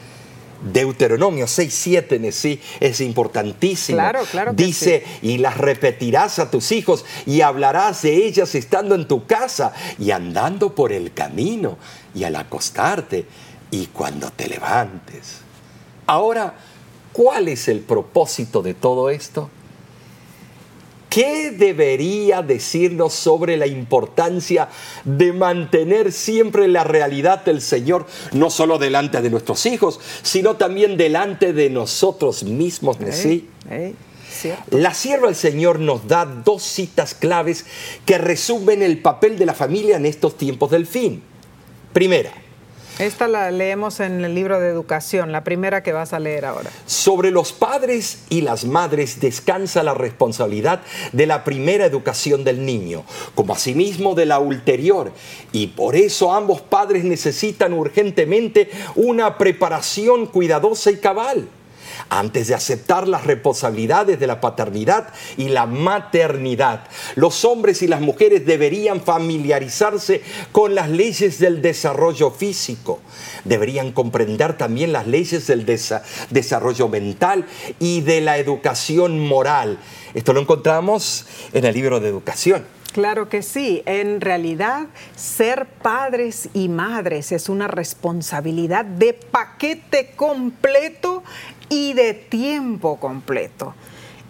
Deuteronomio 6.7 en sí es importantísimo. Claro, claro que Dice, y las repetirás a tus hijos y hablarás de ellas estando en tu casa y andando por el camino y al acostarte y cuando te levantes. Ahora, ¿cuál es el propósito de todo esto? ¿Qué debería decirnos sobre la importancia de mantener siempre la realidad del Señor, no solo delante de nuestros hijos, sino también delante de nosotros mismos? ¿sí? La sierva del Señor nos da dos citas claves que resumen el papel de la familia en estos tiempos del fin. Primera, Esta la leemos en el libro de educación, la primera que vas a leer ahora. sobre los padres y las madres descansa la responsabilidad de la primera educación del niño, como asimismo de la ulterior, y por eso ambos padres necesitan urgentemente una preparación cuidadosa y cabal. Antes de aceptar las responsabilidades de la paternidad y la maternidad, los hombres y las mujeres deberían familiarizarse con las leyes del desarrollo físico. Deberían comprender también las leyes del desa- desarrollo mental y de la educación moral. Esto lo encontramos en el libro de educación. Claro que sí. En realidad, ser padres y madres es una responsabilidad de paquete completo y de tiempo completo.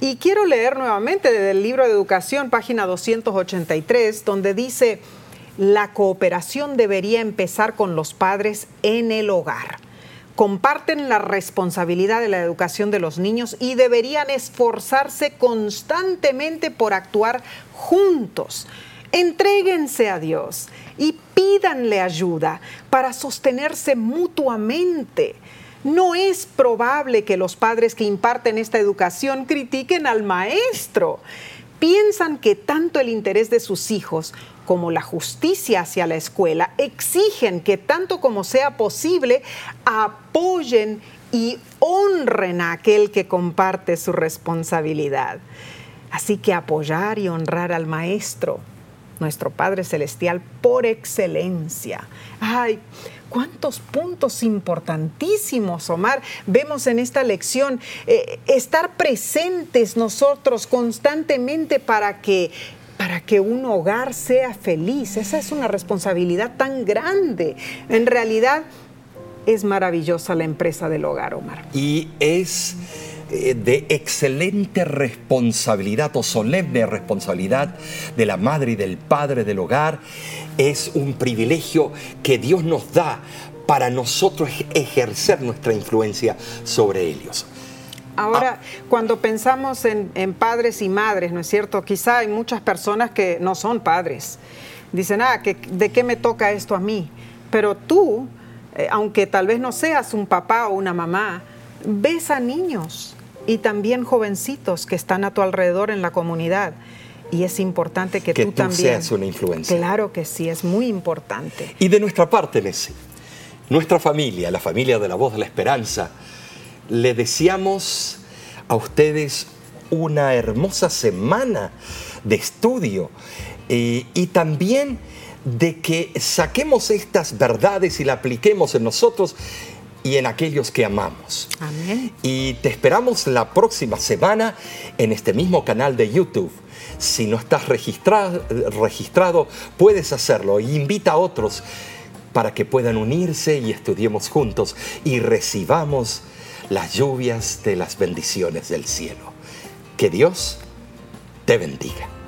Y quiero leer nuevamente del libro de educación, página 283, donde dice, la cooperación debería empezar con los padres en el hogar comparten la responsabilidad de la educación de los niños y deberían esforzarse constantemente por actuar juntos. Entréguense a Dios y pídanle ayuda para sostenerse mutuamente. No es probable que los padres que imparten esta educación critiquen al maestro. Piensan que tanto el interés de sus hijos como la justicia hacia la escuela exigen que tanto como sea posible apoyen y honren a aquel que comparte su responsabilidad. Así que apoyar y honrar al maestro, nuestro Padre Celestial por excelencia. Ay, cuántos puntos importantísimos, Omar, vemos en esta lección. Eh, estar presentes nosotros constantemente para que para que un hogar sea feliz. Esa es una responsabilidad tan grande. En realidad es maravillosa la empresa del hogar, Omar. y es eh, de excelente responsabilidad o solemne responsabilidad de la madre y del padre del hogar. Es un privilegio que Dios nos da para nosotros ejercer nuestra influencia sobre ellos. Ahora, cuando pensamos en, en padres y madres, ¿no es cierto? Quizá hay muchas personas que no son padres. Dicen, ah, que, ¿de qué me toca esto a mí? Pero tú, eh, aunque tal vez no seas un papá o una mamá, ves a niños y también jovencitos que están a tu alrededor en la comunidad. Y es importante que, Que tú, tú también. seas una influencia. Claro que sí, es muy importante. Y de nuestra parte, Nessie, nuestra familia, la familia de la voz de la esperanza, le deseamos a ustedes una hermosa semana de estudio eh, y también de que saquemos estas verdades y las apliquemos en nosotros y en aquellos que amamos. Amén. Y te esperamos la próxima semana en este mismo canal de YouTube. Si no estás registrado, puedes hacerlo e invita a otros para que puedan unirse y estudiemos juntos y recibamos las lluvias de las bendiciones del cielo. Que Dios te bendiga.